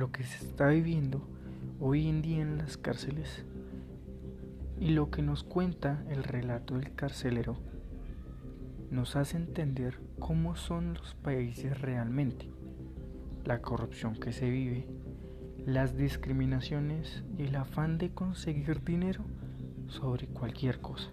lo que se está viviendo hoy en día en las cárceles y lo que nos cuenta el relato del carcelero nos hace entender cómo son los países realmente, la corrupción que se vive, las discriminaciones y el afán de conseguir dinero sobre cualquier cosa.